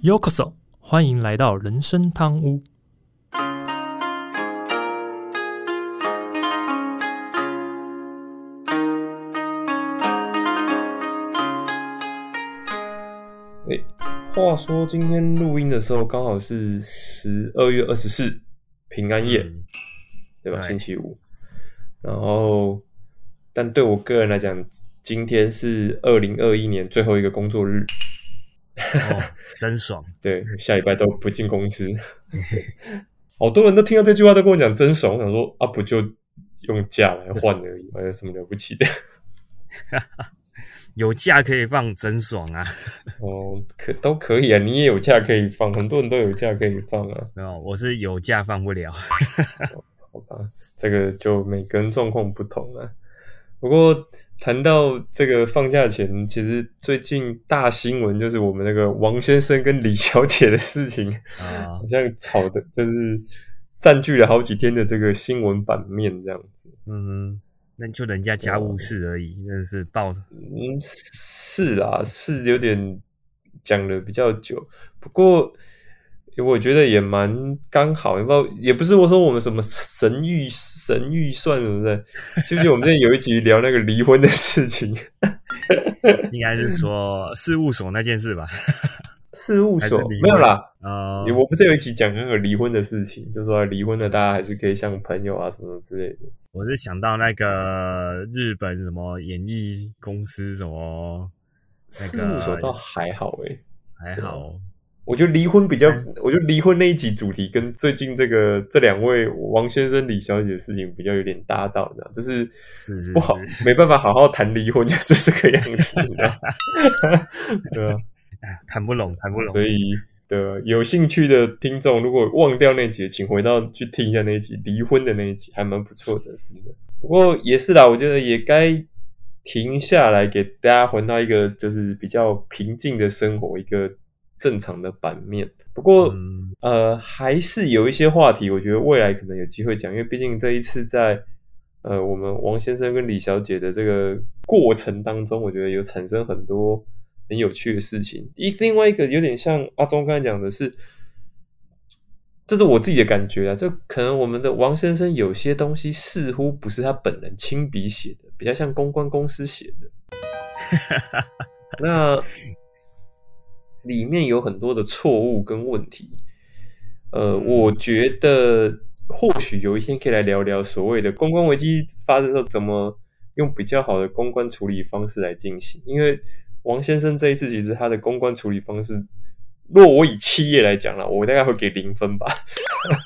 Yokoso，欢迎来到人生汤屋。诶，话说今天录音的时候刚好是十二月二十四，平安夜，嗯对吧？星期五。然后，但对我个人来讲，今天是二零二一年最后一个工作日，哦，真爽！对，下礼拜都不进公司。好多人都听到这句话都跟我讲真爽，我想说啊，不就用假来换而已，还有什么了不起的？有假可以放，真爽啊！哦，可都可以啊，你也有假可以放，很多人都有假可以放啊。没有，我是有假放不了。好吧，这个就每个人状况不同啊。不过谈到这个放假前，其实最近大新闻就是我们那个王先生跟李小姐的事情，啊好，像吵的就是占据了好几天的这个新闻版面这样子。嗯，那就人家家务事而已，真的是爆。嗯，是啦，是有点讲的比较久，不过我觉得也蛮刚好，也不也不是我说我们什么神预神预算什么的，就是我们之前有一集聊那个离婚的事情？应该是说事务所那件事吧？事务所没有啦，哦也我不是有一集讲那个离婚的事情，就说离婚了大家还是可以像朋友啊什么之类的。我是想到那个日本什么演艺公司什么，那事个务所倒还好诶、还好。我觉得离婚比较嗯，我觉得离婚那一集主题跟最近这个这两位王先生、李小姐的事情比较有点搭到，你知道，就是不好是，没办法好好谈离婚，就是这个样子，你知道，对啊，哎谈不拢，谈不拢。所以的有兴趣的听众，如果忘掉那集，请回到去听一下那一集离婚的那一集，还蛮不错的，真的。不过也是啦，我觉得也该停下来，给大家回到一个就是比较平静的生活，一个正常的版面。不过，嗯呃，还是有一些话题，我觉得未来可能有机会讲，因为毕竟这一次在呃我们王先生跟李小姐的这个过程当中，我觉得有产生很多很有趣的事情。一另外一个有点像阿忠刚才讲的是，这是我自己的感觉啊，这可能我们的王先生有些东西似乎不是他本人亲笔写的，比较像公关公司写的。那里面有很多的错误跟问题。呃，我觉得或许有一天可以来聊聊所谓的公关危机发生的时候，怎么用比较好的公关处理方式来进行。因为王先生这一次其实他的公关处理方式，若我以企业来讲了，我大概会给零分吧。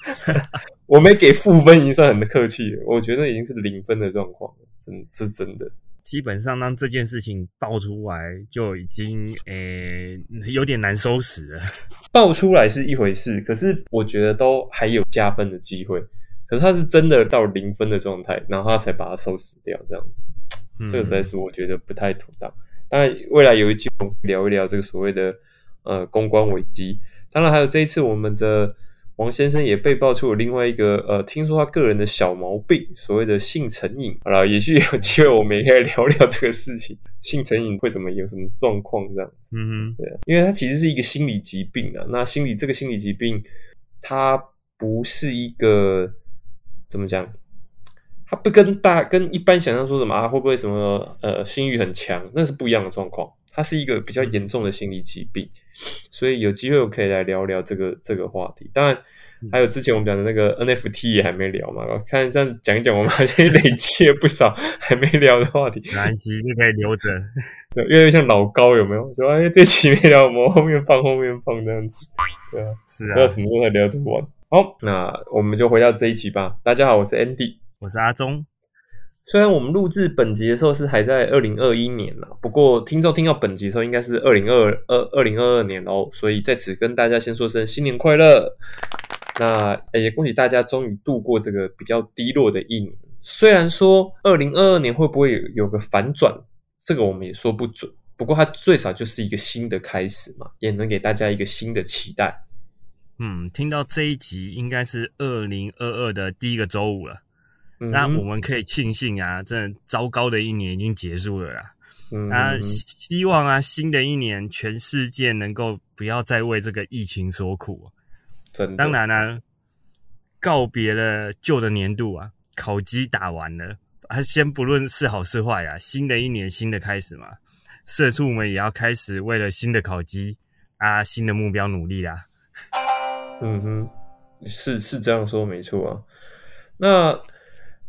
我没给负分，已经算很客气了。我觉得已经是零分的状况了，真这是真的。基本上当这件事情爆出来，就已经诶、有点难收拾了。爆出来是一回事，可是我觉得都还有加分的机会。可是他是真的到零分的状态，然后他才把它收拾掉，这样子，嗯这个实在是我觉得不太妥当。当然，未来有一期我们聊一聊这个所谓的呃公关危机。当然，还有这一次我们的王先生也被爆出了另外一个呃，听说他个人的小毛病，所谓的性成瘾。好了，也许有机会我们也可以聊聊这个事情，性成瘾会怎么有什么状况这样子。嗯对啊，因为它其实是一个心理疾病啊。那心理这个心理疾病，它不是一个怎么讲？它不跟大跟一般想象说什么啊，会不会什么呃性欲很强，那是不一样的状况。它是一个比较严重的心理疾病，所以有机会我可以来聊聊这个这个话题。当然，还有之前我们讲的那个 NFT 也还没聊嘛，我看这样讲一讲，我们好像累积了不少还没聊的话题。哼，没关系，就可以留着。对，越来越像老高有没有？说哎，这期没聊，我们后面放后面放这样子，对啊，是啊不知道，什么时候才聊得完。好，那我们就回到这一集吧。大家好，我是 Andy。我是阿忠。虽然我们录制本集的时候是还在二零二一年了，不过听众听到本集的时候应该是二零二二二零二二年哦，所以在此跟大家先说声新年快乐。那也恭喜大家终于度过这个比较低落的一年。虽然说二零二二年会不会有有个反转，这个我们也说不准。不过它最少就是一个新的开始嘛，也能给大家一个新的期待。嗯，听到这一集应该是二零二二的第一个周五了。嗯那我们可以庆幸啊，真的糟糕的一年已经结束了啦。嗯啊，希望啊，新的一年全世界能够不要再为这个疫情所苦。真的，当然呢、告别了旧的年度啊，烤鸡打完了，啊，先不论是好是坏啊，新的一年新的开始嘛，社畜们也要开始为了新的烤鸡啊，新的目标努力啦。嗯哼，是是这样说没错啊。那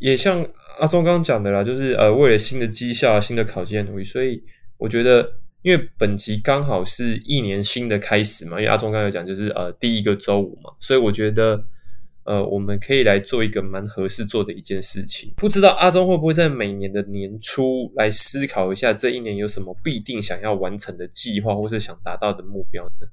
也像阿忠刚刚讲的啦，就是呃，为了新的绩效、新的考绩的努力，所以我觉得，因为本集刚好是一年新的开始嘛，因为阿忠刚才有讲，就是呃第一个周五嘛，所以我觉得呃我们可以来做一个蛮合适做的一件事情。不知道阿忠会不会在每年的年初来思考一下，这一年有什么必定想要完成的计划，或是想达到的目标呢？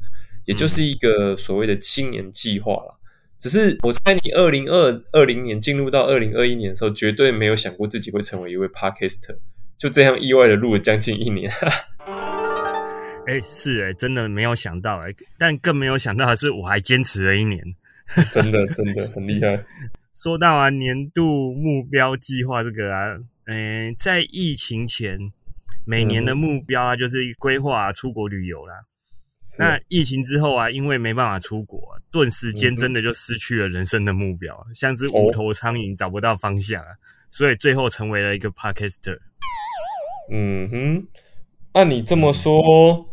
也就是一个所谓的青年计划啦。只是我猜你二零二二零年进入到二零二一年的时候，绝对没有想过自己会成为一位 podcaster，就这样意外的录了将近一年。哎、是哎、真的没有想到哎、但更没有想到的是，我还坚持了一年。真的真的很厉害。说到啊，年度目标计划这个啊，嗯、在疫情前，每年的目标啊，就是规划、出国旅游啦。是那疫情之后啊，因为没办法出国、啊，顿时间真的就失去了人生的目标，像只哦无头苍蝇找不到方向啊，所以最后成为了一个 podcaster。嗯哼，按你这么说，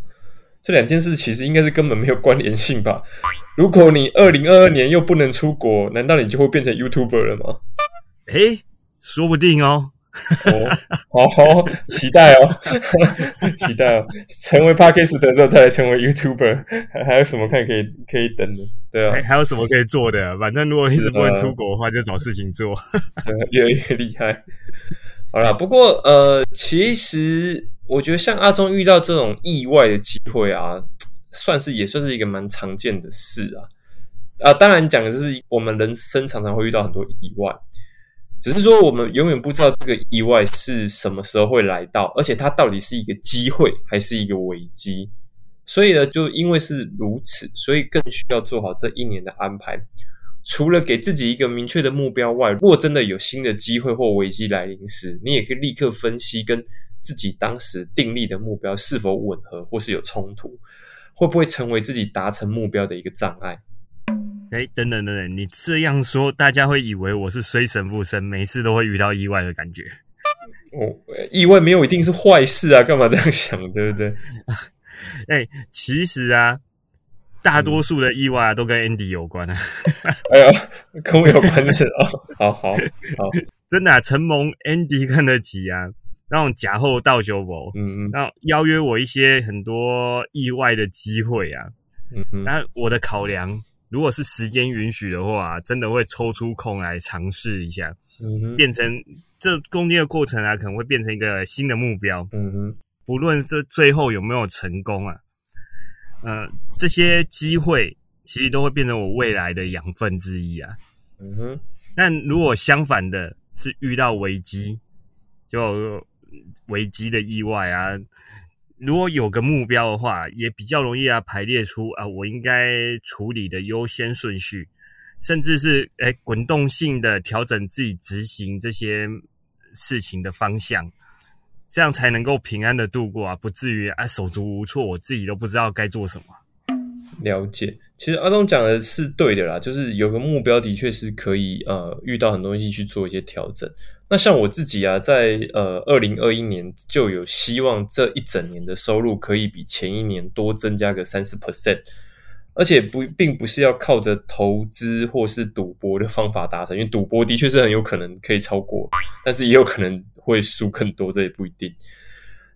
这两件事其实应该是根本没有关联性吧？如果你二零二二年又不能出国，难道你就会变成 YouTuber 了吗？诶，说不定哦。哦，好好期待哦，期待哦！成为 Podcaster 之后再来成为 YouTuber，还还有什么看可以可以等的？对啊还，还有什么可以做的？反正如果一直不能出国的话，就找事情做。对，越来越厉害。好啦，不过呃，其实我觉得像阿忠遇到这种意外的机会啊，算是也算是一个蛮常见的事啊。啊，当然讲的就是我们人生常常会遇到很多意外，只是说我们永远不知道这个意外是什么时候会来到，而且它到底是一个机会还是一个危机。所以呢，就因为是如此，所以更需要做好这一年的安排。除了给自己一个明确的目标外，如果真的有新的机会或危机来临时，你也可以立刻分析跟自己当时订立的目标是否吻合，或是有冲突，会不会成为自己达成目标的一个障碍。哎，等等等等，你这样说，大家会以为我是衰神附身，每次都会遇到意外的感觉。哦，意外没有一定是坏事啊，干嘛这样想，对不对？哎，其实啊，大多数的意外啊都跟 Andy 有关啊。哎呀，跟我有关系哦。好好好，真的、啊，承蒙 Andy 看得起啊，那种假后倒修博，嗯嗯然后邀约我一些很多意外的机会啊。嗯嗯，那我的考量，如果是时间允许的话，真的会抽出空来尝试一下，嗯，变成这攻坚的过程啊，可能会变成一个新的目标。嗯哼，不论是最后有没有成功啊，呃，这些机会其实都会变成我未来的养分之一啊。嗯哼，但如果相反的是遇到危机，就危机的意外啊，如果有个目标的话，也比较容易啊排列出啊我应该处理的优先顺序，甚至是诶滚动性的调整自己执行这些事情的方向，这样才能够平安的度过啊，不至于啊手足无措，我自己都不知道该做什么。了解。其实阿东讲的是对的啦，就是有个目标的确是可以呃遇到很多东西去做一些调整。那像我自己啊，在呃二零二一年就有希望这一整年的收入可以比前一年多增加个三十 percent，而且不并不是要靠着投资或是赌博的方法达成，因为赌博的确是很有可能可以超过，但是也有可能会输更多，这也不一定。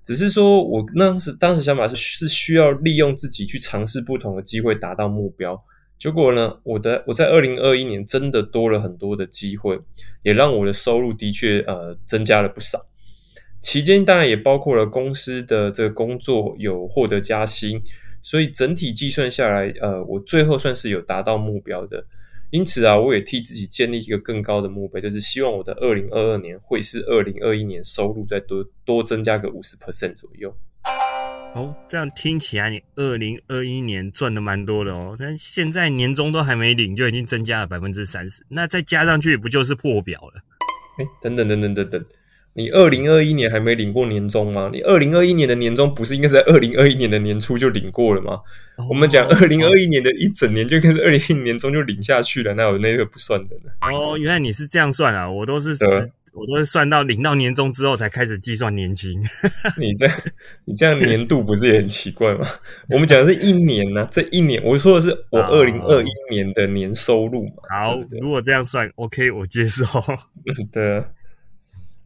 只是说我那时当时想法是是需要利用自己去尝试不同的机会达到目标。结果呢，我的我在二零二一年真的多了很多的机会，也让我的收入的确呃增加了不少。期间当然也包括了公司的这个工作有获得加薪，所以整体计算下来，呃，我最后算是有达到目标的。因此啊，我也替自己建立一个更高的目标，就是希望我的二零二二年会是二零二一年收入再多多增加个五十 percent 左右。哦，这样听起来你二零二一年赚的蛮多的哦，但现在年终都还没领，就已经增加了百分之三十，那再加上去不就是破表了？哎，等等等等等等，你二零二一年还没领过年终吗？你二零二一年的年终不是应该在二零二一年的年初就领过了吗？我们讲二零二一年的一整年就应该是二零一年中就领下去了，那有那个不算的呢？哦，原来你是这样算啊，我都是对我都是算到领到年终之后才开始计算年金。你这样你这样年度不是也很奇怪吗？我们讲的是一年呢、这一年我说的是我哦二零二一年的年收入嘛。好对，对如果这样算，OK，我接受。对啊，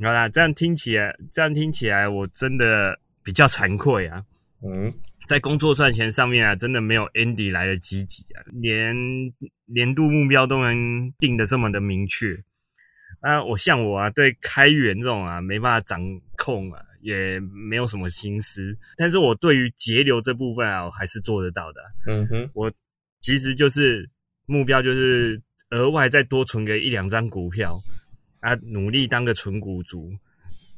好啦，这样听起来，这样听起来，我真的比较惭愧啊。嗯，在工作赚钱上面啊，真的没有 Andy 来的积极啊，连年度目标都能定的这么的明确。啊，我像我啊，对开源这种啊没办法掌控啊，也没有什么心思。但是我对于节流这部分啊，我还是做得到的啊、嗯哼，我其实就是目标，就是额外再多存个一两张股票啊，努力当个纯股族，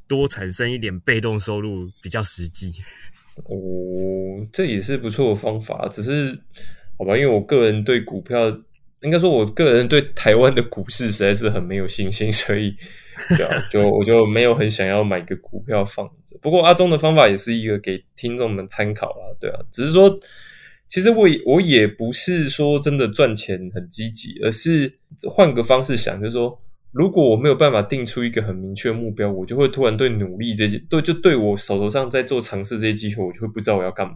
多产生一点被动收入比较实际。哦，这也是不错的方法，只是好吧，因为我个人对股票，应该说我个人对台湾的股市实在是很没有信心，所以对啊，就我就没有很想要买个股票放着。不过阿忠的方法也是一个给听众们参考啦，对啊，只是说。其实我也我也不是说真的赚钱很积极，而是换个方式想，就是说，如果我没有办法定出一个很明确的目标，我就会突然对努力这些，对就对我手头上在做尝试这些机会，我就会不知道我要干嘛。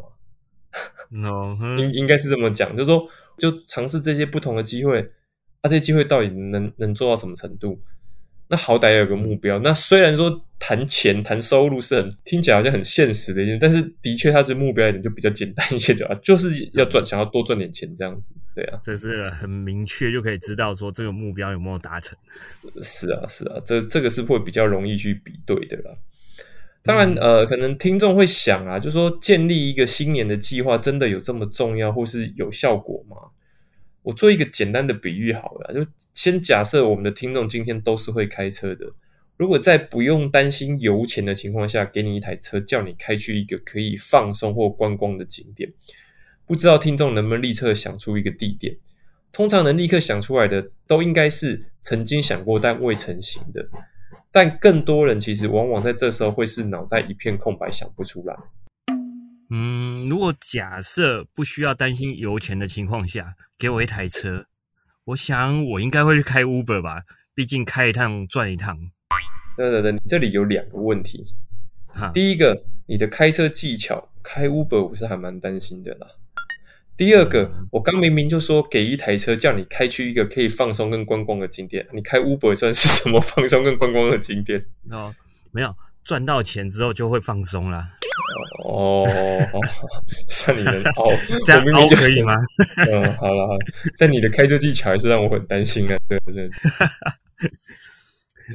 应应该是这么讲，就是说，就尝试这些不同的机会，啊，这些机会到底能能做到什么程度？那好歹要有个目标。那虽然说谈钱、谈收入是很听起来好像很现实的一件，但是的确它是目标一点就比较简单一些，就啊，就是要赚，想要多赚点钱这样子。对啊，这是很明确就可以知道说这个目标有没有达成。是啊，是啊，这这个是会比较容易去比对的啦。当然，呃，可能听众会想啊，就说建立一个新年的计划，真的有这么重要或是有效果吗？我做一个简单的比喻好了，就先假设我们的听众今天都是会开车的，如果在不用担心油钱的情况下，给你一台车，叫你开去一个可以放松或观光的景点，不知道听众能不能立刻想出一个地点？通常能立刻想出来的，都应该是曾经想过但未成型的。但更多人其实往往在这时候会是脑袋一片空白，想不出来。嗯，如果假设不需要担心油钱的情况下，给我一台车，我想我应该会去开 Uber 吧，毕竟开一趟赚一趟。对对对，你这里有两个问题。哈，第一个，你的开车技巧，开 Uber 我是还蛮担心的啦。第二个，我刚明明就说给一台车，叫你开去一个可以放松跟观光的景点，你开 Uber 算是什么放松跟观光的景点？哦，没有赚到钱之后就会放松啦，哦，算你能熬，这样我明明就凹可以吗？嗯，好了好了，但你的开车技巧还是让我很担心啊。对对对，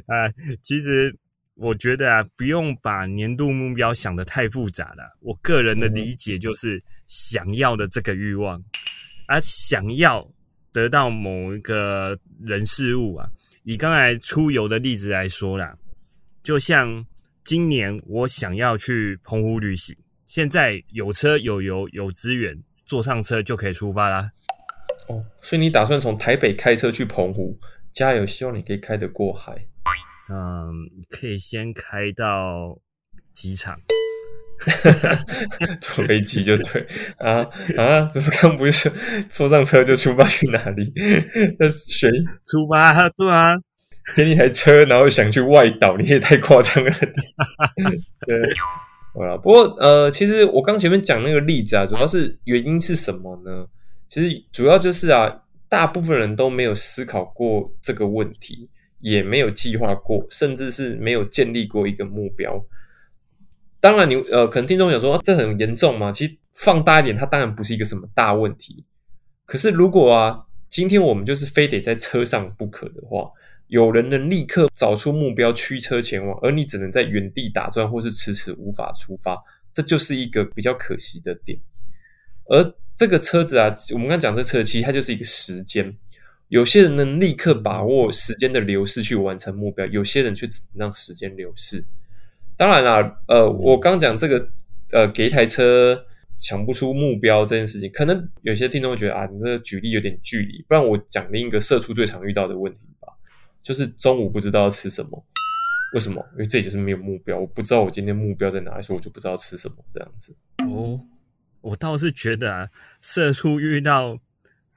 啊，其实我觉得啊，不用把年度目标想得太复杂了。我个人的理解就是想要的这个欲望，啊，想要得到某一个人事物啊。以刚才出游的例子来说啦，就像今年我想要去澎湖旅行，现在有车有油有资源，坐上车就可以出发啦。哦，所以你打算从台北开车去澎湖？加油，希望你可以开得过海。嗯，可以先开到机场。坐飞机就对啊啊！怎么刚不是说坐上车就出发去哪里？那谁出发，对啊，给你台车，然后想去外岛，你也太夸张了。对，好了。不过呃，其实我刚前面讲那个例子啊，主要是原因是什么呢？其实主要就是啊，大部分人都没有思考过这个问题，也没有计划过，甚至是没有建立过一个目标。当然你，呃，可能听众想说、这很严重吗？其实放大一点，它当然不是一个什么大问题。可是如果啊，今天我们就是非得在车上不可的话，有人能立刻找出目标驱车前往，而你只能在原地打转或是迟迟无法出发，这就是一个比较可惜的点。而这个车子啊，我们刚刚讲这车，其实它就是一个时间。有些人能立刻把握时间的流逝去完成目标，有些人却只能让时间流逝。当然啦，呃，我刚讲这个，呃，给一台车想不出目标这件事情，可能有些听众会觉得啊，你这个举例有点距离。不然我讲另一个社畜最常遇到的问题吧，就是中午不知道吃什么。为什么？因为这就是没有目标，我不知道我今天目标在哪里，所以我就不知道吃什么这样子。哦，我倒是觉得啊，社畜遇到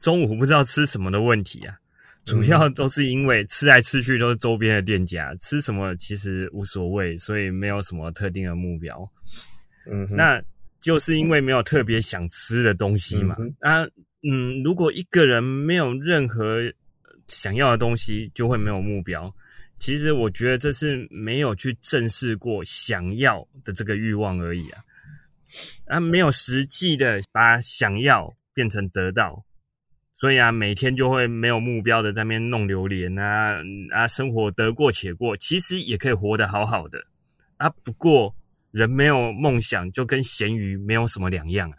中午不知道吃什么的问题啊，主要都是因为吃来吃去都是周边的店家，吃什么其实无所谓，所以没有什么特定的目标。嗯哼，那就是因为没有特别想吃的东西嘛。嗯啊，嗯，如果一个人没有任何想要的东西，就会没有目标。其实我觉得这是没有去正视过想要的这个欲望而已啊，啊，没有实际的把想要变成得到，所以啊，每天就会没有目标的在那边弄榴莲啊啊，生活得过且过，其实也可以活得好好的啊。不过人没有梦想，就跟咸鱼没有什么两样啊。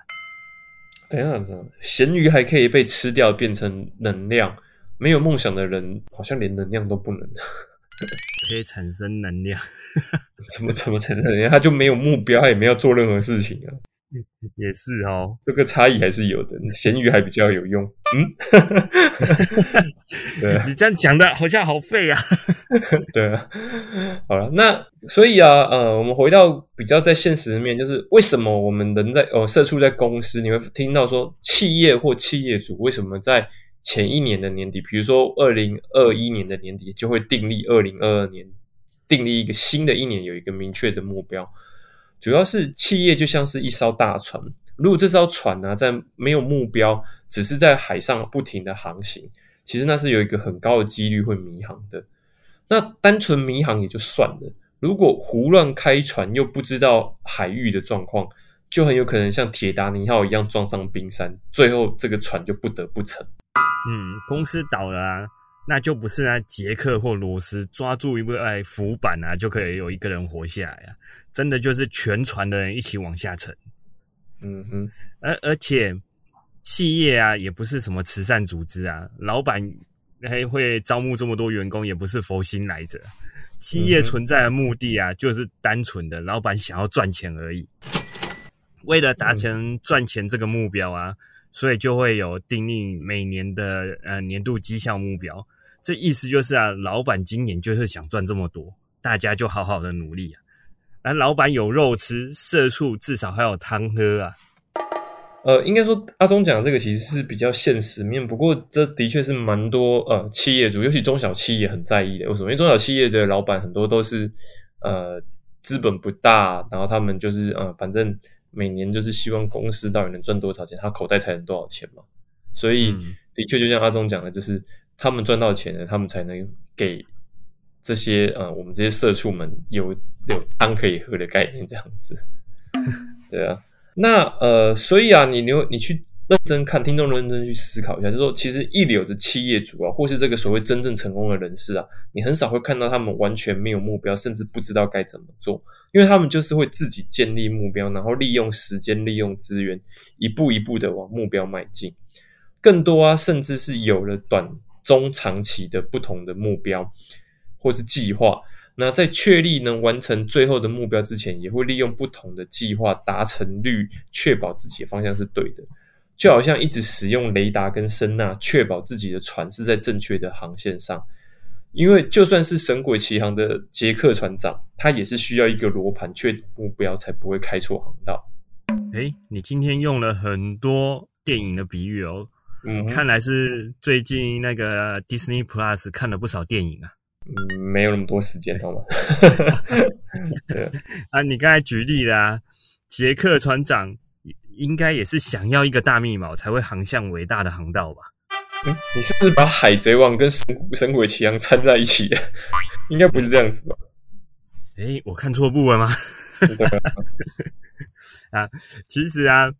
等一下，等一下，咸鱼还可以被吃掉变成能量，没有梦想的人好像连能量都不能。可以产生能量，怎么怎么产生能量？他就没有目标，也没有做任何事情啊。也是哦。这个差异还是有的，咸鱼还比较有用。嗯，对啊你这样讲的好像好废啊。对啊。好了，那所以啊，呃，我们回到比较在现实面，就是为什么我们人在呃社畜在公司，你会听到说企业或企业主为什么在前一年的年底，比如说二零二一年的年底，就会订立二零二二年订立一个新的一年有一个明确的目标。主要是企业就像是一艘大船，如果这艘船呢、在没有目标，只是在海上不停的航行，其实那是有一个很高的几率会迷航的。那单纯迷航也就算了，如果胡乱开船又不知道海域的状况，就很有可能像铁达尼号一样撞上冰山，最后这个船就不得不沉。嗯，公司倒了啊，那就不是那杰克或罗斯抓住一个哎浮板啊，就可以有一个人活下来啊。真的就是全船的人一起往下沉。嗯哼，而而且企业啊，也不是什么慈善组织啊，老板还会招募这么多员工，也不是佛心来着。企业存在的目的啊，就是单纯的老板想要赚钱而已。为了达成赚钱这个目标啊，所以就会有订立每年的呃年度绩效目标。这意思就是啊，老板今年就是想赚这么多，大家就好好的努力啊。而老板有肉吃，社畜至少还有汤喝啊。呃，应该说阿忠讲的这个其实是比较现实面，不过这的确是蛮多呃企业主，尤其中小企业很在意的。为什么？因为中小企业的老板很多都是呃资本不大，然后他们就是呃反正每年就是希望公司到底能赚多少钱，他口袋才能多少钱嘛。所以嗯的确就像阿忠讲的，就是他们赚到钱了，他们才能给这些呃我们这些社畜们有有汤可以喝的概念，这样子。对啊，那呃，所以啊，你你你去认真看，听众认真去思考一下，就是说，其实一流的企业主啊，或是这个所谓真正成功的人士啊，你很少会看到他们完全没有目标，甚至不知道该怎么做，因为他们就是会自己建立目标，然后利用时间、利用资源，一步一步的往目标迈进。更多啊，甚至是有了短、中、长期的不同的目标或是计划。那在确立能完成最后的目标之前，也会利用不同的计划达成率，确保自己的方向是对的。就好像一直使用雷达跟声呐，确保自己的船是在正确的航线上。因为就算是神鬼奇航的杰克船长，他也是需要一个罗盘确定目标，才不会开错航道。诶，你今天用了很多电影的比喻哦，嗯，看来是最近那个 Disney Plus 看了不少电影啊。嗯，没有那么多时间，好吗？对啊，啊，你刚才举例啦、杰克船长应该也是想要一个大密码才会航向伟大的航道吧？嗯你是不是把海贼王跟神神鬼奇航掺在一起的？应该不是这样子吧？诶，我看错部了吗？对 啊，其实啊，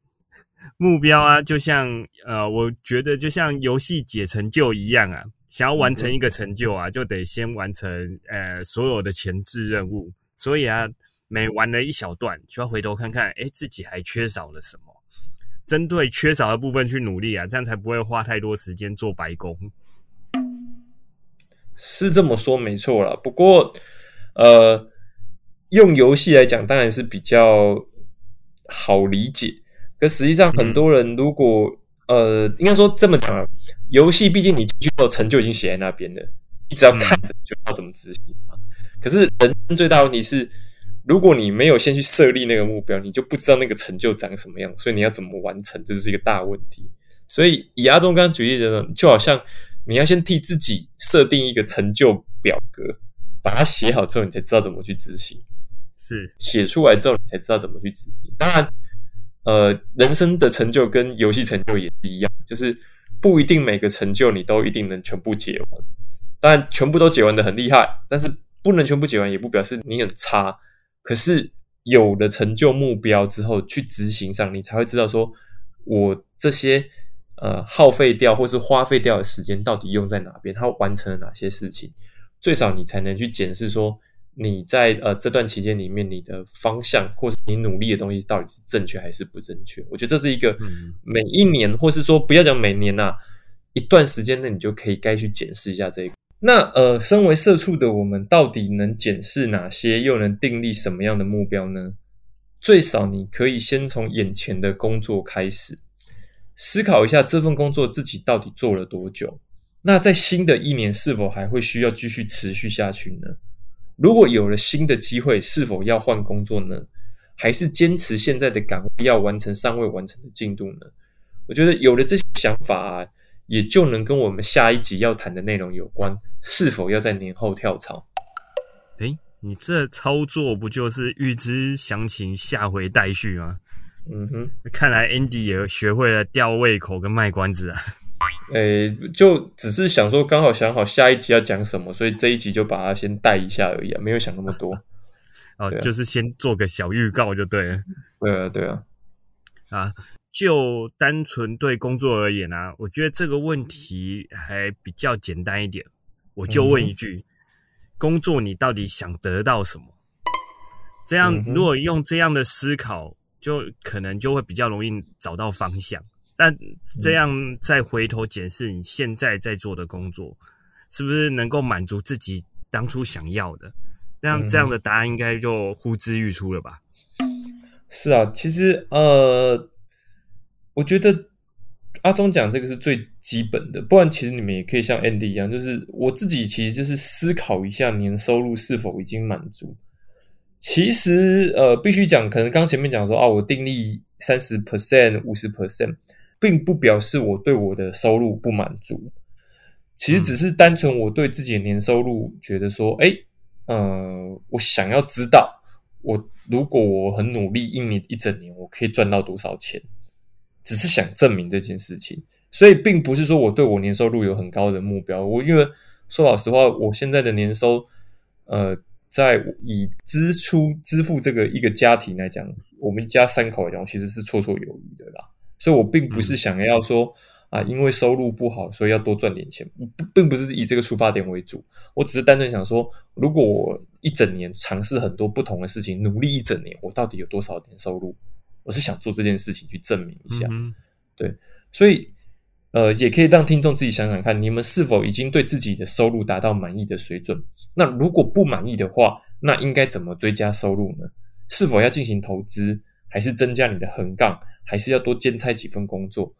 目标啊，就像呃，我觉得就像游戏解成就一样啊，想要完成一个成就啊，就得先完成呃所有的前置任务。所以啊，每玩了一小段，就要回头看看，哎，自己还缺少了什么，针对缺少的部分去努力啊，这样才不会花太多时间做白工。是这么说没错了。不过，呃，用游戏来讲，当然是比较好理解。可实际上，很多人如果、呃，应该说这么讲啊，游戏毕竟你进去后成就已经写在那边了，你只要看着就知道怎么执行嘛。可是人生最大的问题是，如果你没有先去设立那个目标，你就不知道那个成就长什么样，所以你要怎么完成，这就是一个大问题。所以以阿忠刚刚举例的呢，就好像你要先替自己设定一个成就表格，把它写好之后，你才知道怎么去执行。是写出来之后，你才知道怎么去执行。当然，呃，人生的成就跟游戏成就也是一样，就是不一定每个成就你都一定能全部解完。当然，全部都解完的很厉害，但是不能全部解完，也不表示你很差。可是有了成就目标之后，去执行上，你才会知道说，我这些呃耗费掉或是花费掉的时间到底用在哪边，它完成了哪些事情，最少你才能去检视说。你在呃这段期间里面，你的方向或是你努力的东西到底是正确还是不正确？我觉得这是一个每一年，或是说不要讲每年呐，一段时间内你就可以该去检视一下这个。那呃，身为社畜的我们，到底能检视哪些，又能订立什么样的目标呢？最少你可以先从眼前的工作开始，思考一下这份工作自己到底做了多久。那在新的一年是否还会需要继续持续下去呢？如果有了新的机会，是否要换工作呢？还是坚持现在的岗位，要完成尚未完成的进度呢？我觉得有了这些想法啊，也就能跟我们下一集要谈的内容有关：是否要在年后跳槽？诶，你这操作不就是预知详情，下回待续吗？嗯哼，看来 Andy 也学会了吊胃口跟卖关子啊。诶，就只是想说，刚好想好下一集要讲什么，所以这一集就把它先带一下而已啊，没有想那么多。哦，就是先做个小预告就对了。对啊，对啊。啊，就单纯对工作而言啊，我觉得这个问题还比较简单一点。我就问一句：工作你到底想得到什么？这样，如果用这样的思考，就可能就会比较容易找到方向。那这样再回头检视你现在在做的工作，是不是能够满足自己当初想要的？这样这样的答案应该就呼之欲出了吧？是啊，其实呃，我觉得阿忠讲这个是最基本的，不然其实你们也可以像 Andy 一样，就是我自己其实就是思考一下年收入是否已经满足。其实呃，必须讲，可能刚前面讲说啊，我定力三十 percent、五十 percent。并不表示我对我的收入不满足，其实只是单纯我对自己的年收入觉得说，哎，呃，我想要知道，我如果我很努力一年一整年，我可以赚到多少钱，只是想证明这件事情，所以并不是说我对我年收入有很高的目标。我因为说老实话，我现在的年收，呃，在以支出支付这个一个家庭来讲，我们家三口来讲，其实是绰绰有余的啦。所以，我并不是想要说啊，因为收入不好，所以要多赚点钱，并不是以这个出发点为主。我只是单纯想说，如果我一整年尝试很多不同的事情，努力一整年，我到底有多少年收入？我是想做这件事情去证明一下。对，所以呃，也可以让听众自己想想看，你们是否已经对自己的收入达到满意的水准？那如果不满意的话，那应该怎么追加收入呢？是否要进行投资，还是增加你的横杠？还是要多兼差几份工作，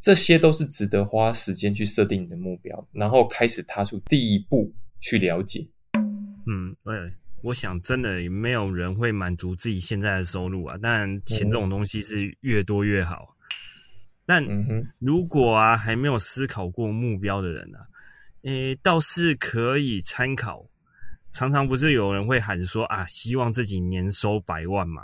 这些都是值得花时间去设定你的目标，然后开始踏出第一步去了解。嗯，对，我想真的没有人会满足自己现在的收入啊。但钱这种东西是越多越好。但如果啊还没有思考过目标的人啊，诶，倒是可以参考。常常不是有人会喊说啊，希望自己年收百万嘛？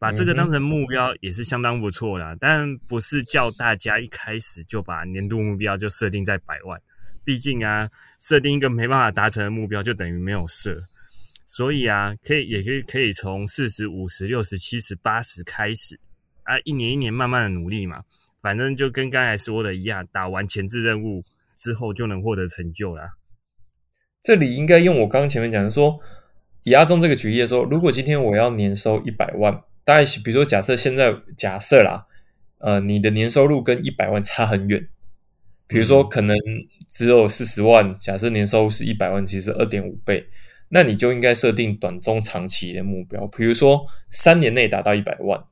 把这个当成目标也是相当不错啦，但不是叫大家一开始就把年度目标就设定在百万，毕竟啊，设定一个没办法达成的目标就等于没有设，所以啊，可以也可以可以从四十五十六十七十八十开始啊，一年一年慢慢的努力嘛，反正就跟刚才说的一样，打完前置任务之后就能获得成就啦。这里应该用我刚刚前面讲的说，以阿忠这个举例说，如果今天我要年收一百万。大概比如说，假设现在假设啦，呃，你的年收入跟一百万差很远，比如说可能只有四十万，假设年收入是一百万，其实二点五倍，那你就应该设定短中长期的目标，比如说三年内达到一百万，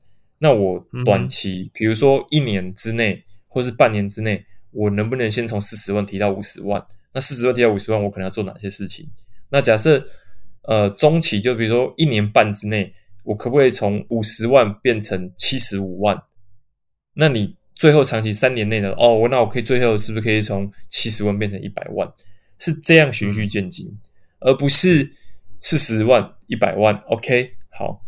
那我短期，比如说一年之内或是半年之内，我能不能先从四十万提到五十万？那四十万提到五十万，我可能要做哪些事情？那假设。呃中期，就比如说一年半之内，我可不可以从五十万变成七十五万？那你最后长期三年内的哦，那我可以最后是不是可以从七十万变成一百万？是这样循序渐进，而不是四十万、一百万。OK，好，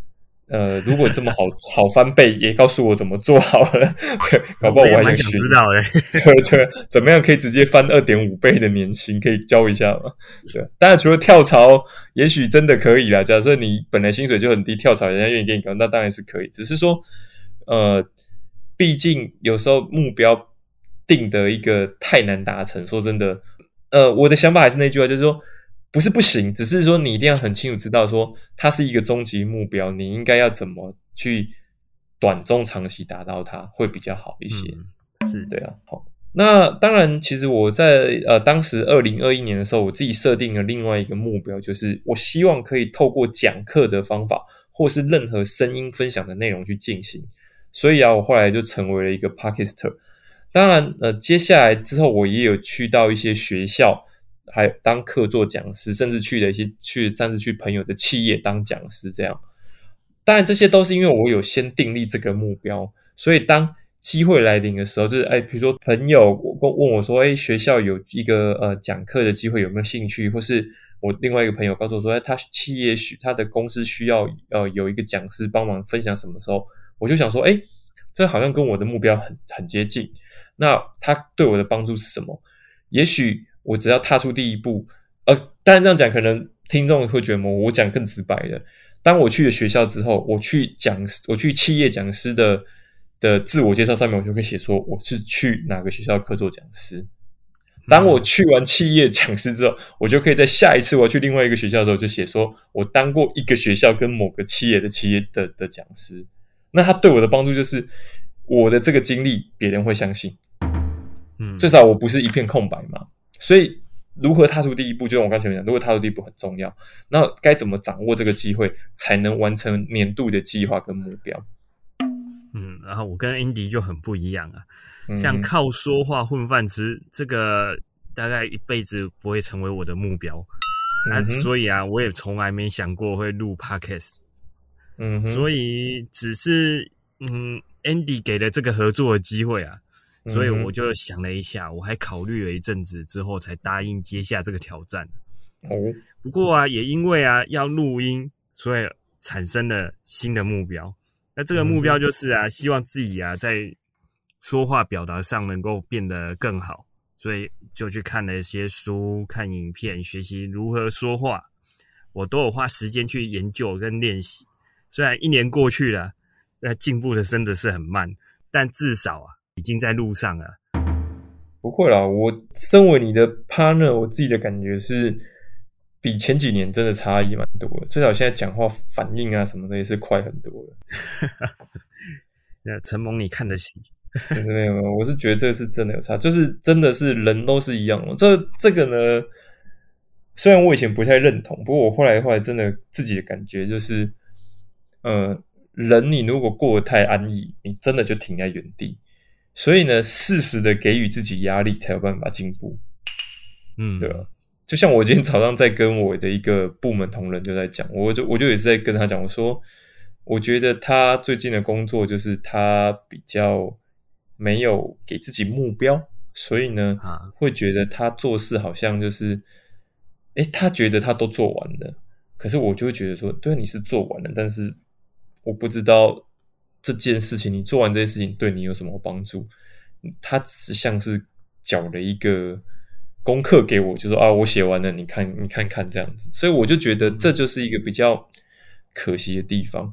呃，如果这么好好翻倍，也告诉我怎么做好了。对，搞不好我还蛮想知道的。对对，怎么样可以直接翻二点五倍的年薪？可以教一下吗？对，当然除了跳槽，也许真的可以啦。假设你本来薪水就很低，跳槽人家愿意给你高，那当然是可以。只是说，呃，毕竟有时候目标定的一个太难达成。说真的。呃，我的想法还是那句话，就是说，不是不行，只是说你一定要很清楚知道，说它是一个终极目标，你应该要怎么去短中长期达到它，会比较好一些。是对啊，好，那当然，其实我在呃当时二零二一年的时候，我自己设定了另外一个目标，就是我希望可以透过讲课的方法，或是任何声音分享的内容去进行。所以啊，我后来就成为了一个 Podcaster。当然，呃，接下来之后，我也有去到一些学校，还当客座讲师，甚至去了一些去，甚至去朋友的企业当讲师。这样，当然这些都是因为我有先订立这个目标，所以当机会来临的时候，就是哎，比如说朋友问问我说，哎，学校有一个呃讲课的机会，有没有兴趣？或是我另外一个朋友告诉我说，哎，他企业需他的公司需要呃有一个讲师帮忙分享什么时候，我就想说，哎，这好像跟我的目标很很接近。那他对我的帮助是什么？也许我只要踏出第一步，呃，当然这样讲，可能听众会觉得我我讲更直白的。当我去了学校之后，我去讲，我去企业讲师的的自我介绍上面，我就可以写说我是去哪个学校课做讲师。当我去完企业讲师之后，我就可以在下一次我要去另外一个学校的时候，就写说我当过一个学校跟某个企业的企业的的讲师。那他对我的帮助就是我的这个经历，别人会相信。嗯，最少我不是一片空白嘛，所以如何踏出第一步，就像我刚才讲，如果踏出第一步很重要，那该怎么掌握这个机会，才能完成年度的计划跟目标？嗯，然后我跟 Andy 就很不一样啊，像靠说话混饭吃，这个大概一辈子不会成为我的目标，那所以啊，我也从来没想过会录 Podcast，嗯，所以只是嗯，Andy 给了这个合作的机会啊。所以我就想了一下，我还考虑了一阵子之后，才答应接下这个挑战。哦，不过啊，也因为啊要录音，所以产生了新的目标。那这个目标就是啊，希望自己啊在说话表达上能够变得更好，所以就去看了一些书、看影片，学习如何说话。我都有花时间去研究跟练习。虽然一年过去了，那进步的真的是很慢，但至少啊。已经在路上了，不会啦。我身为你的 partner，我自己的感觉是，比前几年真的差异蛮多的。最少现在讲话反应啊什么的也是快很多了。那陈蒙，你看得起？没有没有，我是觉得这个是真的有差，就是真的是人都是一样的。这这个呢，虽然我以前不太认同，不过我后来后来真的自己的感觉就是，呃，人你如果过得太安逸，你真的就停在原地。所以呢，适时的给予自己压力，才有办法进步。嗯，对吧？就像我今天早上在跟我的一个部门同仁就在讲，我就我就也是在跟他讲，我说，我觉得他最近的工作就是他比较没有给自己目标，所以呢，会觉得他做事好像就是，哎，他觉得他都做完了，可是我就会觉得说，对，你是做完了，但是我不知道。这件事情，你做完这些事情对你有什么帮助？他只是像是缴了一个功课给我，就说啊，我写完了，你看，你看看这样子。所以我就觉得这就是一个比较可惜的地方。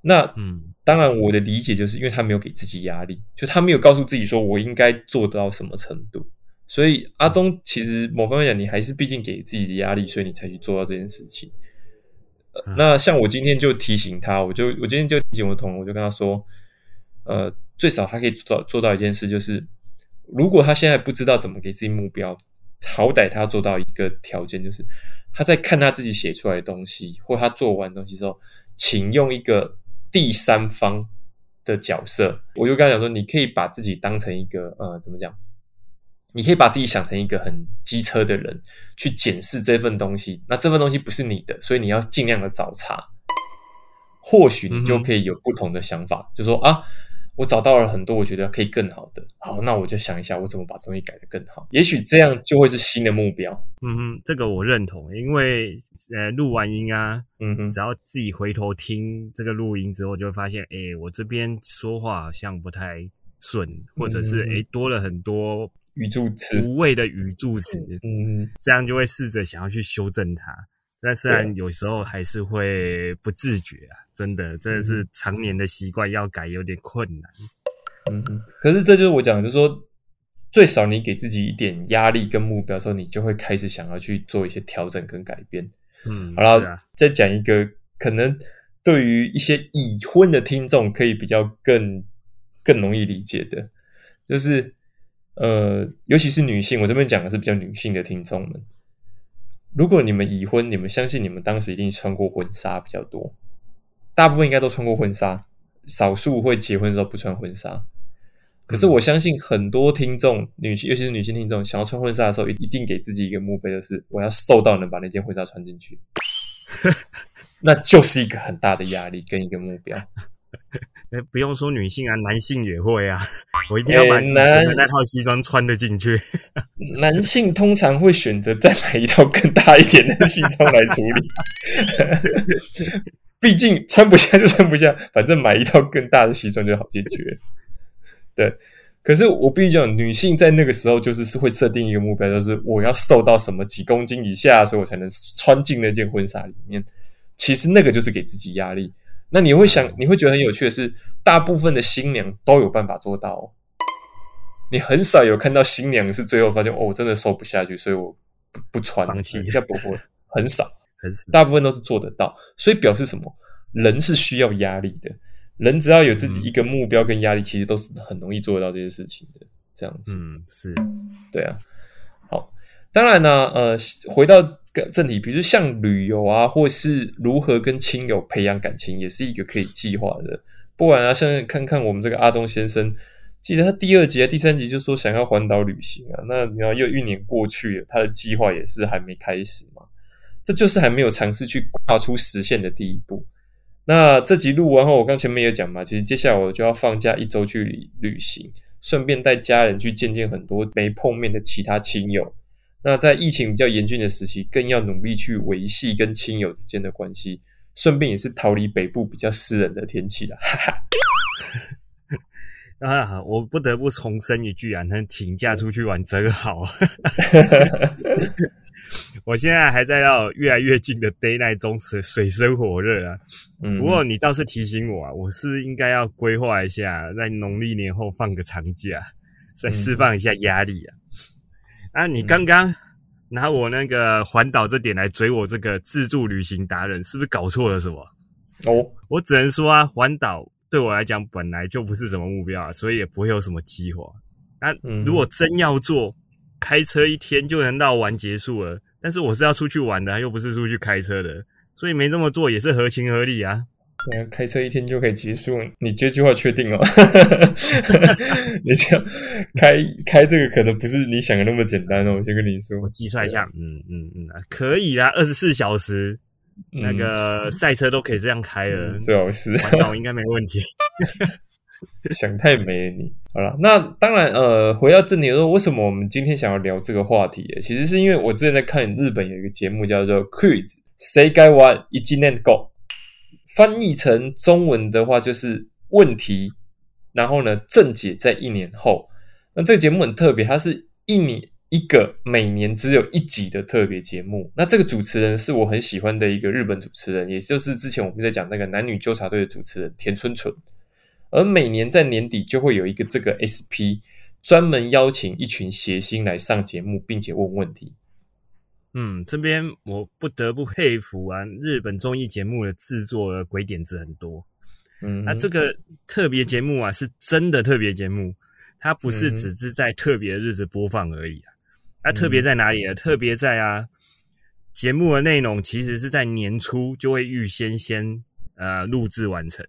那嗯，当然我的理解就是因为他没有给自己压力，就他没有告诉自己说我应该做到什么程度。所以阿忠其实某方面讲，你还是毕竟给自己的压力，所以你才去做到这件事情。那像我今天就提醒他，我就我今天就提醒我同，我就跟他说，呃，最少他可以做到做到一件事，就是如果他现在不知道怎么给自己目标，好歹他要做到一个条件，就是他在看他自己写出来的东西，或他做完东西之后，请用一个第三方的角色，我就跟他讲说，你可以把自己当成一个呃，怎么讲？你可以把自己想成一个很机车的人，去检视这份东西。那这份东西不是你的，所以你要尽量的找茬。或许你就可以有不同的想法，就说啊，我找到了很多我觉得可以更好的。好，那我就想一下，我怎么把东西改得更好。也许这样就会是新的目标。嗯哼，这个我认同，因为呃，录完音啊，嗯哼，只要自己回头听这个录音之后，就会发现，哎，我这边说话好像不太顺，或者是哎多了很多语助词、无谓的语助词。嗯，这样就会试着想要去修正它。但虽然有时候还是会不自觉啊，真的，真的是常年的习惯，要改有点困难。嗯哼，可是这就是我讲，就是说，最少你给自己一点压力跟目标的时候，你就会开始想要去做一些调整跟改变。嗯，好了，再讲一个可能对于一些已婚的听众可以比较更更容易理解的，就是呃，尤其是女性，我这边讲的是比较女性的听众们。如果你们已婚，你们相信你们当时一定穿过婚纱比较多，大部分应该都穿过婚纱，少数会结婚的时候不穿婚纱。可是我相信很多听众，女性尤其是女性听众，想要穿婚纱的时候，一一定给自己一个目标，就是我要瘦到能把那件婚纱穿进去，那就是一个很大的压力跟一个目标。哎，不用说女性啊，男性也会啊。我一定要把那套西装穿得进去。男性通常会选择再买一套更大一点的西装来处理。毕竟穿不下就穿不下，反正买一套更大的西装就好解决。对，可是我必须讲，女性在那个时候就是是会设定一个目标，就是我要瘦到什么几公斤以下，所以我才能穿进那件婚纱里面。其实那个就是给自己压力。那你会想，你会觉得很有趣的是，大部分的新娘都有办法做到。哦你很少有看到新娘是最后发现哦，我真的瘦不下去，所以我不不穿，放弃，不会，很少，很少，大部分都是做得到。所以表示什么？人是需要压力的，人只要有自己一个目标跟压力，其实都是很容易做得到这些事情的。这样子，嗯，是对啊。好，当然呢，呃，回到。正题，比如像旅游啊，或是如何跟亲友培养感情，也是一个可以计划的。不然啊，像看看我们这个阿忠先生，记得他第二集、第三集就说想要环岛旅行啊，那你要又一年过去了，他的计划也是还没开始嘛，这就是还没有尝试去跨出实现的第一步。那这集录完后，我刚前面也讲嘛，其实接下来我就要放假一周去旅旅行，顺便带家人去见见很多没碰面的其他亲友。那在疫情比较严峻的时期，更要努力去维系跟亲友之间的关系，顺便也是逃离北部比较湿冷的天气了。啊，我不得不重申一句啊，能请假出去玩真好。我现在还在要越来越近的 day night 中水水深火热啊。不过你倒是提醒我啊，我是应该要规划一下，在农历年后放个长假，再释放一下压力啊。啊！你刚刚拿我那个环岛这点来追我这个自助旅行达人，是不是搞错了什么？哦，我只能说啊，环岛对我来讲本来就不是什么目标啊，所以也不会有什么计划。那如果真要做，开车一天就能到玩结束了。但是我是要出去玩的，又不是出去开车的，所以没这么做也是合情合理啊。开车一天就可以结束？你这句话确定哦？你这样开开这个可能不是你想的那么简单哦。我先跟你说，我计算一下，嗯嗯嗯，可以啦，二十四小时那个赛车都可以这样开了，最好是，那我应该没问题。想太美了你。好了，那当然呃，回到正题说，为什么我们今天想要聊这个话题？其实是因为我之前在看日本有一个节目叫做《Quiz》，谁该玩一技能 Go。翻译成中文的话就是问题，然后呢，正解在一年后。那这个节目很特别，它是一年一个每年只有一集的特别节目。那这个主持人是我很喜欢的一个日本主持人，也就是之前我们在讲那个男女纠察队的主持人田村纯。而每年在年底就会有一个这个 SP，专门邀请一群谐星来上节目，并且问问题。嗯，这边我不得不佩服啊，日本综艺节目的制作的鬼点子很多。嗯，那这个特别节目啊，是真的特别节目，它不是只是在特别的日子播放而已啊。那特别在哪里啊？特别在啊，节目的内容其实是在年初就会预先先呃录制完成，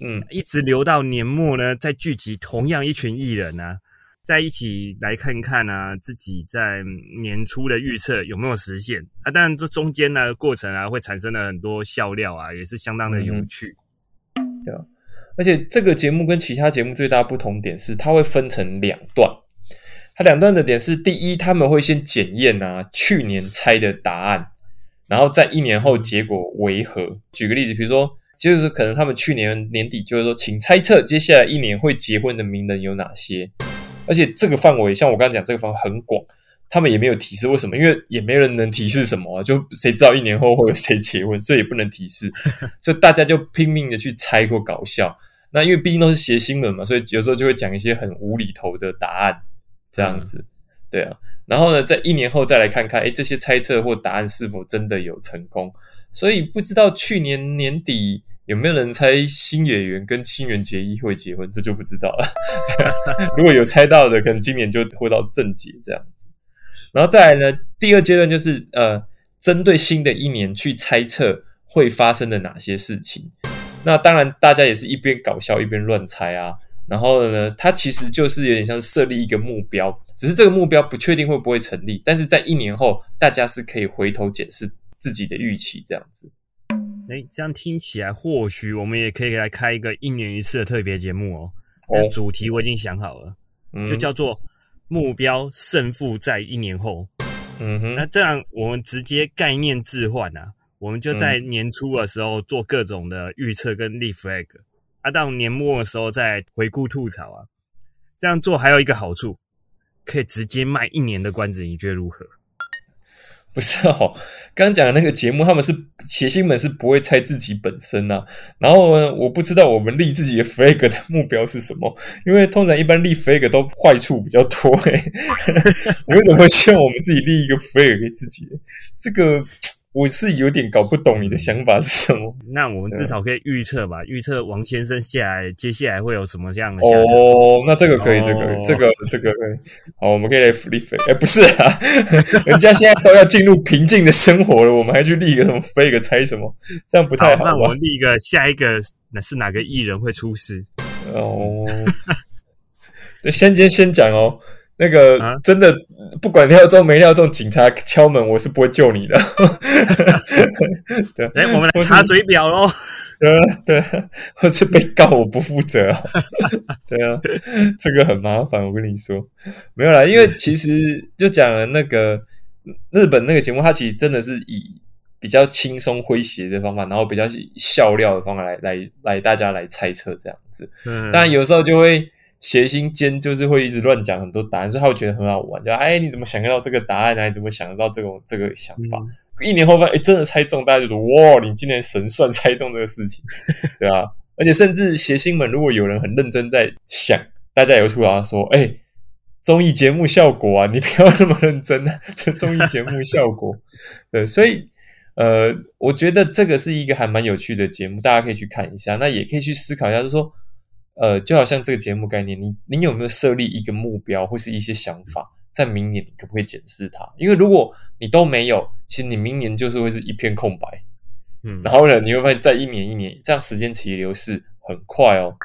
嗯，一直留到年末呢，再聚集同样一群艺人啊。在一起来看看啊，自己在年初的预测有没有实现啊？当然，这中间呢过程啊，会产生了很多笑料啊，也是相当的有趣。对啊，而且这个节目跟其他节目最大不同点是，它会分成两段。它两段的点是：第一，他们会先检验啊去年猜的答案，然后在一年后结果为何？举个例子，比如说，就是可能他们去年年底就是说，请猜测接下来一年会结婚的名人有哪些。而且这个范围，像我刚刚讲，这个范围很广，他们也没有提示为什么，因为也没人能提示什么，就谁知道一年后会有谁结婚，所以也不能提示，所以大家就拼命的去猜或搞笑。那因为毕竟都是谐新闻嘛，所以有时候就会讲一些很无厘头的答案。这样子，对啊，然后呢，在一年后再来看看，哎，这些猜测或答案是否真的有成功？所以不知道去年年底有没有人猜新演员跟新垣结衣会结婚，这就不知道了。如果有猜到的，可能今年就会到正解这样子。然后再来呢，第二阶段就是呃，针对新的一年去猜测会发生的哪些事情。那当然，大家也是一边搞笑一边乱猜啊。然后呢，它其实就是有点像设立一个目标，只是这个目标不确定会不会成立，但是在一年后，大家是可以回头检视自己的预期这样子。哎，这样听起来，或许我们也可以来开一个一年一次的特别节目哦。哦，主题我已经想好了，就叫做“目标胜负在一年后”。嗯哼，那这样我们直接概念置换啊，我们就在年初的时候做各种的预测跟立 flag。啊，到年末的时候再回顾吐槽啊，这样做还有一个好处，可以直接卖一年的关子，你觉得如何？不是哦，刚讲的那个节目，他们是谐星们是不会猜自己本身呐。然后呢，我不知道我们立自己的 flag 的目标是什么，因为通常一般立 flag 都坏处比较多诶。你为什么会希望我们自己立一个 flag 给自己？这个。我是有点搞不懂你的想法是什么。那我们至少可以预测吧，预测王先生下来接下来会有什么这样的哦，那这个可以，这个这个这个可以。好，我们可以来立飞。哎，不是啊，人家现在都要进入平静的生活了，我们还去立一个什么飞个猜什么？这样不太好。那我们立一个下一个，那是哪个艺人会出事？哦，先先先讲哦。那个真的不管料中没料中，警察敲门，我是不会救你的。对，哎，我们来查水表喽。对对，或是被告，我不负责。对啊，这个很麻烦，我跟你说，没有啦，因为其实就讲了那个日本那个节目，它其实真的是以比较轻松诙谐的方法，然后比较笑料的方法来来来大家来猜测这样子。嗯，当然有时候就会。谐星间就是会一直乱讲很多答案，所以他会觉得很好玩。就哎，你怎么想得到这个答案呢？你怎么想得到这种这个想法？一年后发现，哎，真的猜中，大家就说哇，你今年神算猜中这个事情，对啊。而且甚至谐星们，如果有人很认真在想，大家也会突然说，哎，综艺节目效果啊，你不要那么认真啊，这综艺节目效果。对，所以呃，我觉得这个是一个还蛮有趣的节目，大家可以去看一下。那也可以去思考一下，就是说。呃，就好像这个节目概念，你你有没有设立一个目标或是一些想法，在明年你可不可以检视它？因为如果你都没有，其实你明年就是会是一片空白。嗯，然后呢，你会发现在一年一年这样时间其实流逝很快哦，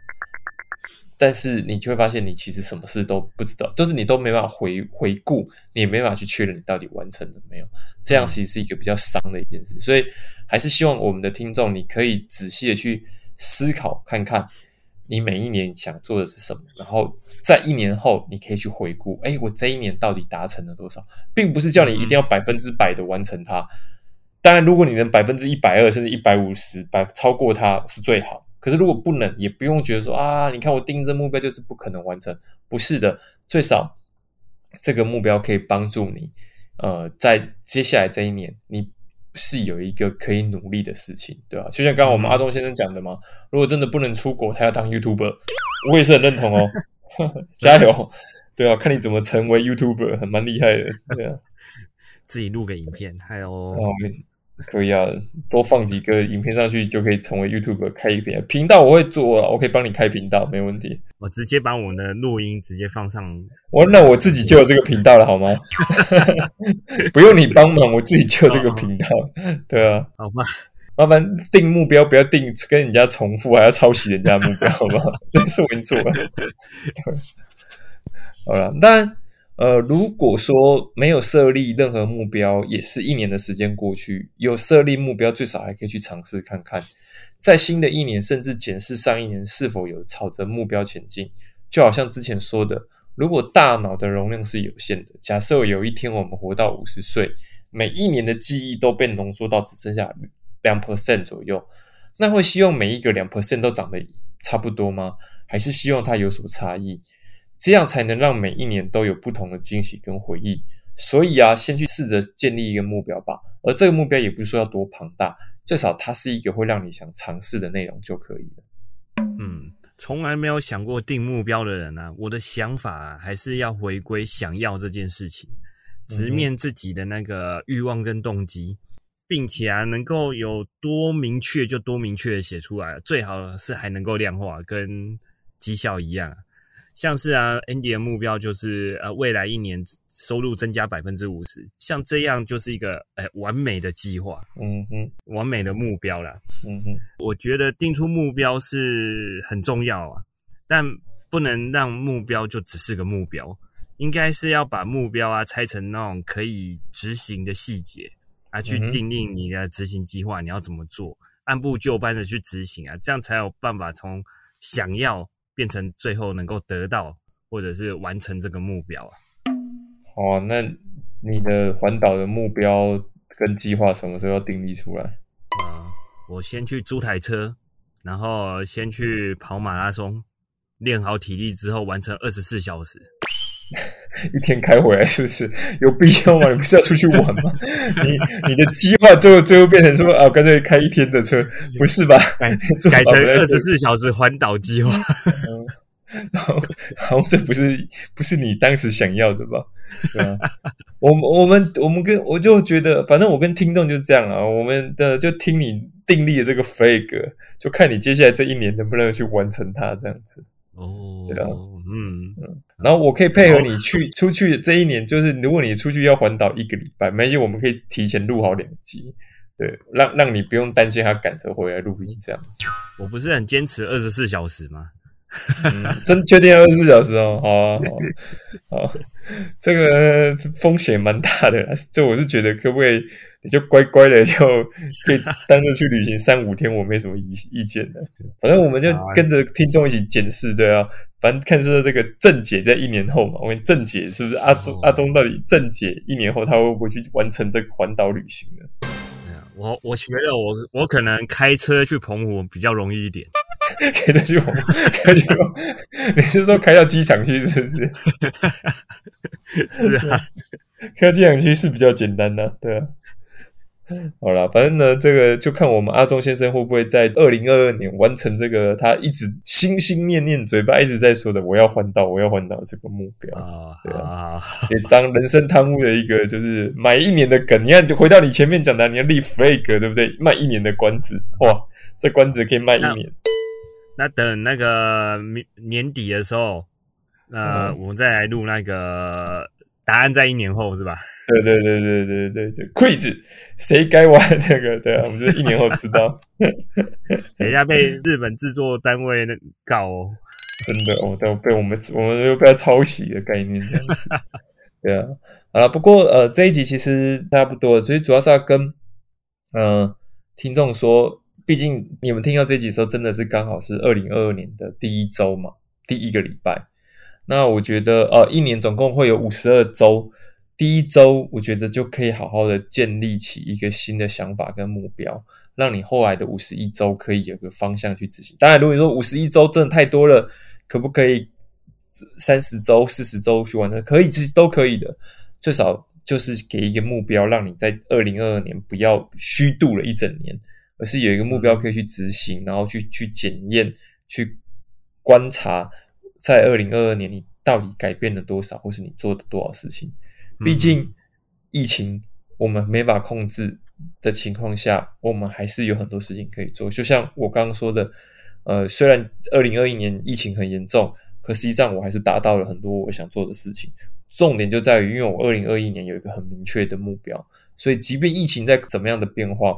但是你就会发现你其实什么事都不知道，就是你都没办法回回顾，你也没办法去确认你到底完成了没有。这样其实是一个比较伤的一件事，所以还是希望我们的听众你可以仔细的去思考看看。你每一年想做的是什么？然后在一年后，你可以去回顾，哎，我这一年到底达成了多少？并不是叫你一定要百分之百的完成它。当然，如果你能百分之一百二，甚至一百五十，百超过它是最好。可是如果不能，也不用觉得说啊，你看我定这目标就是不可能完成。不是的，最少这个目标可以帮助你，呃，在接下来这一年，你。是有一个可以努力的事情，对吧？就像刚刚我们阿忠先生讲的嘛，如果真的不能出国，他要当 YouTuber，我也是很认同哦。加油，对啊，看你怎么成为 YouTuber，很蛮厉害的，对啊。自己录个影片，还有。可以啊，多放几个影片上去就可以成为 YouTube 开一个频道。我会做啊，我可以帮你开频道，没问题。我直接把我的录音直接放上。我那我自己就有这个频道了，好吗？不用你帮忙，我自己就有这个频道。对啊，好吧。麻烦定目标，不要定跟人家重复，还要抄袭人家目标，好不好？这是我做的。好了，但呃，如果说没有设立任何目标，也是一年的时间过去，有设立目标，最少还可以去尝试看看，在新的一年，甚至检视上一年是否有朝着目标前进。就好像之前说的，如果大脑的容量是有限的，假设有一天我们活到五十岁，每一年的记忆都被浓缩到只剩下两 percent 左右，那会希望每一个两 percent 都长得差不多吗？还是希望它有所差异？这样才能让每一年都有不同的惊喜跟回忆。所以啊，先去试着建立一个目标吧。而这个目标也不是说要多庞大，最少它是一个会让你想尝试的内容就可以了。嗯，从来没有想过定目标的人呢，我的想法还是要回归想要这件事情，直面自己的那个欲望跟动机，并且啊，能够有多明确就多明确的写出来，最好是还能够量化，跟绩效一样。像是啊，Andy 的目标就是呃，未来一年收入增加百分之五十，像这样就是一个哎完美的计划，嗯哼，完美的目标啦。嗯哼，我觉得定出目标是很重要啊，但不能让目标就只是个目标，应该是要把目标啊拆成那种可以执行的细节啊，去定定你的执行计划，你要怎么做，按部就班的去执行啊，这样才有办法从想要。变成最后能够得到或者是完成这个目标啊！哦，那你的环岛的目标跟计划什么时候要定立出来？啊，我先去租台车，然后先去跑马拉松，练好体力之后完成二十四小时。一天开回来是不是有必要吗？你不是要出去玩吗？你你的计划最后最后变成说啊，干脆开一天的车，不是吧？改成二十四小时环岛计划，然后然后这不是不是你当时想要的吧？对啊，我我们我们跟我就觉得，反正我跟听众就是这样啊，我们的就听你定立的这个 flag，就看你接下来这一年能不能去完成它，这样子。哦，对啊，嗯嗯，然后我可以配合你去出去这一年，就是如果你出去要环岛一个礼拜，没关系，我们可以提前录好两集，对，让让你不用担心他赶着回来录音这样子。我不是很坚持二十四小时吗？真确定二十四小时哦，好啊，好，好，这个风险蛮大的，这我是觉得可不可以？你就乖乖的就可以当着去旅行三五天，我没什么意意见的。反正我们就跟着听众一起检视，对啊。反正看是这个正解在一年后嘛，我问正解是不是阿忠？阿忠到底正解一年后他会不会去完成这个环岛旅行呢？我我觉得我我可能开车去澎湖比较容易一点。开车去澎湖，开去你是说开到机场去是不是？是啊，开到机场去是比较简单的，对啊。好了，反正呢，这个就看我们阿忠先生会不会在二零二二年完成这个他一直心心念念、嘴巴一直在说的“我要环岛，我要环岛”这个目标啊。对啊，也当人生贪污的一个，就是买一年的梗。你看，就回到你前面讲的，你要立 flag，对不对？卖一年的关子，哇，这关子可以卖一年。那等那个年年底的时候，呃，我们再来录那个。答案在一年后是吧？对对对对对对对，quiz 谁该玩那个？对啊，我们就一年后知道。等一下被日本制作单位告哦，真的哦，都被我们我们又被抄袭的概念这样子。对啊，啊，不过呃这一集其实差不多，所以主要是要跟嗯听众说，毕竟你们听到这集时候，真的是刚好是二零二二年的第一周嘛，第一个礼拜。那我觉得，呃，一年总共会有五十二周，第一周我觉得就可以好好的建立起一个新的想法跟目标，让你后来的五十一周可以有个方向去执行。当然，如果说五十一周真的太多了，可不可以三十周、四十周去完成？可以，其实都可以的。最少就是给一个目标，让你在二零二二年不要虚度了一整年，而是有一个目标可以去执行，然后去去检验、去观察。在二零二二年，你到底改变了多少，或是你做的多少事情？毕竟疫情我们没法控制的情况下，我们还是有很多事情可以做。就像我刚刚说的，呃，虽然二零二一年疫情很严重，可实际上我还是达到了很多我想做的事情。重点就在于，因为我二零二一年有一个很明确的目标，所以即便疫情在怎么样的变化，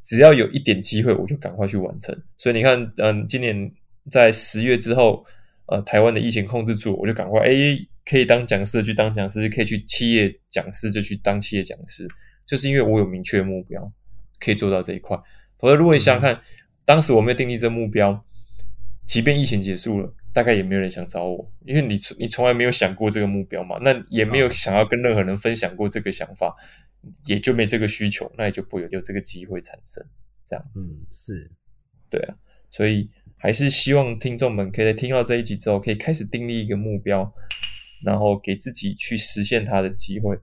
只要有一点机会，我就赶快去完成。所以你看，嗯，今年在十月之后。呃，台湾的疫情控制住，我就赶快哎，可以当讲师的去当讲师，可以去企业讲师就去当企业讲师，就是因为我有明确的目标，可以做到这一块。否则，如果你想想看，当时我没有定立这目标，即便疫情结束了，大概也没有人想找我，因为你你从来没有想过这个目标嘛，那也没有想要跟任何人分享过这个想法，也就没这个需求，那也就不会有这个机会产生。这样子，嗯，是对啊，所以还是希望听众们可以在听到这一集之后，可以开始订立一个目标，然后给自己去实现它的机会。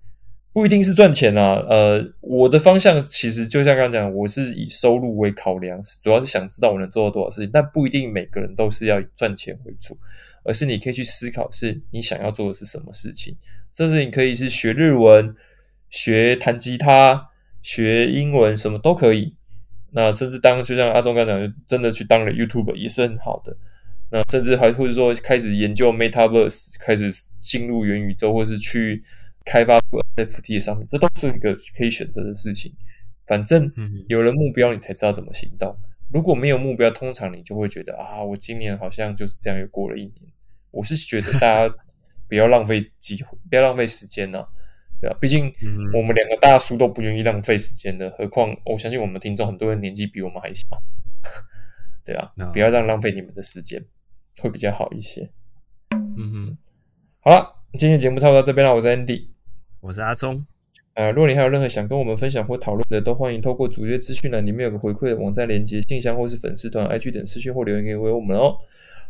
不一定是赚钱啊，呃，我的方向其实就像刚刚讲，我是以收入为考量，主要是想知道我能做到多少事情，但不一定每个人都是要以赚钱为主，而是你可以去思考，是你想要做的是什么事情。这是你可以是学日文、学弹吉他、学英文，什么都可以。那甚至当就像阿忠刚讲，真的去当了 YouTube 也是很好的。那甚至还或者说开始研究 Metaverse，开始进入元宇宙，或是去开发 NFT 的上面，这都是一个可以选择的事情。反正有了目标，你才知道怎么行动。如果没有目标，通常你就会觉得啊，我今年好像就是这样又过了一年。我是觉得大家 不要浪费机会，不要浪费时间呐。对啊，毕竟我们两个大叔都不愿意浪费时间的，何况我相信我们听众很多人年纪比我们还小。对啊，不要让浪费你们的时间，会比较好一些。嗯哼，好了，今天节目差不多到这边了，我是 Andy，我是阿忠。呃，如果你还有任何想跟我们分享或讨论的，都欢迎透过主页资讯栏里面有个回馈的网站连接、信箱或是粉丝团 IG 等私讯或留言给我们哦。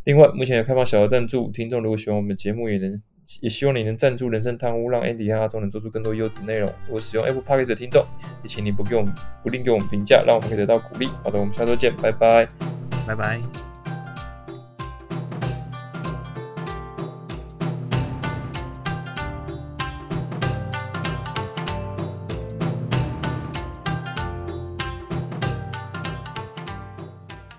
另外，目前有开放小额赞助，听众如果喜欢我们节目，也能。也希望你能赞助人生贪污，让 Andy 和阿忠能做出更多优质内容。如果使用 Apple Podcast 的听众，也请你不给我们不吝给我们评价，让我们可以得到鼓励。好的，我们下周见，拜拜，拜拜。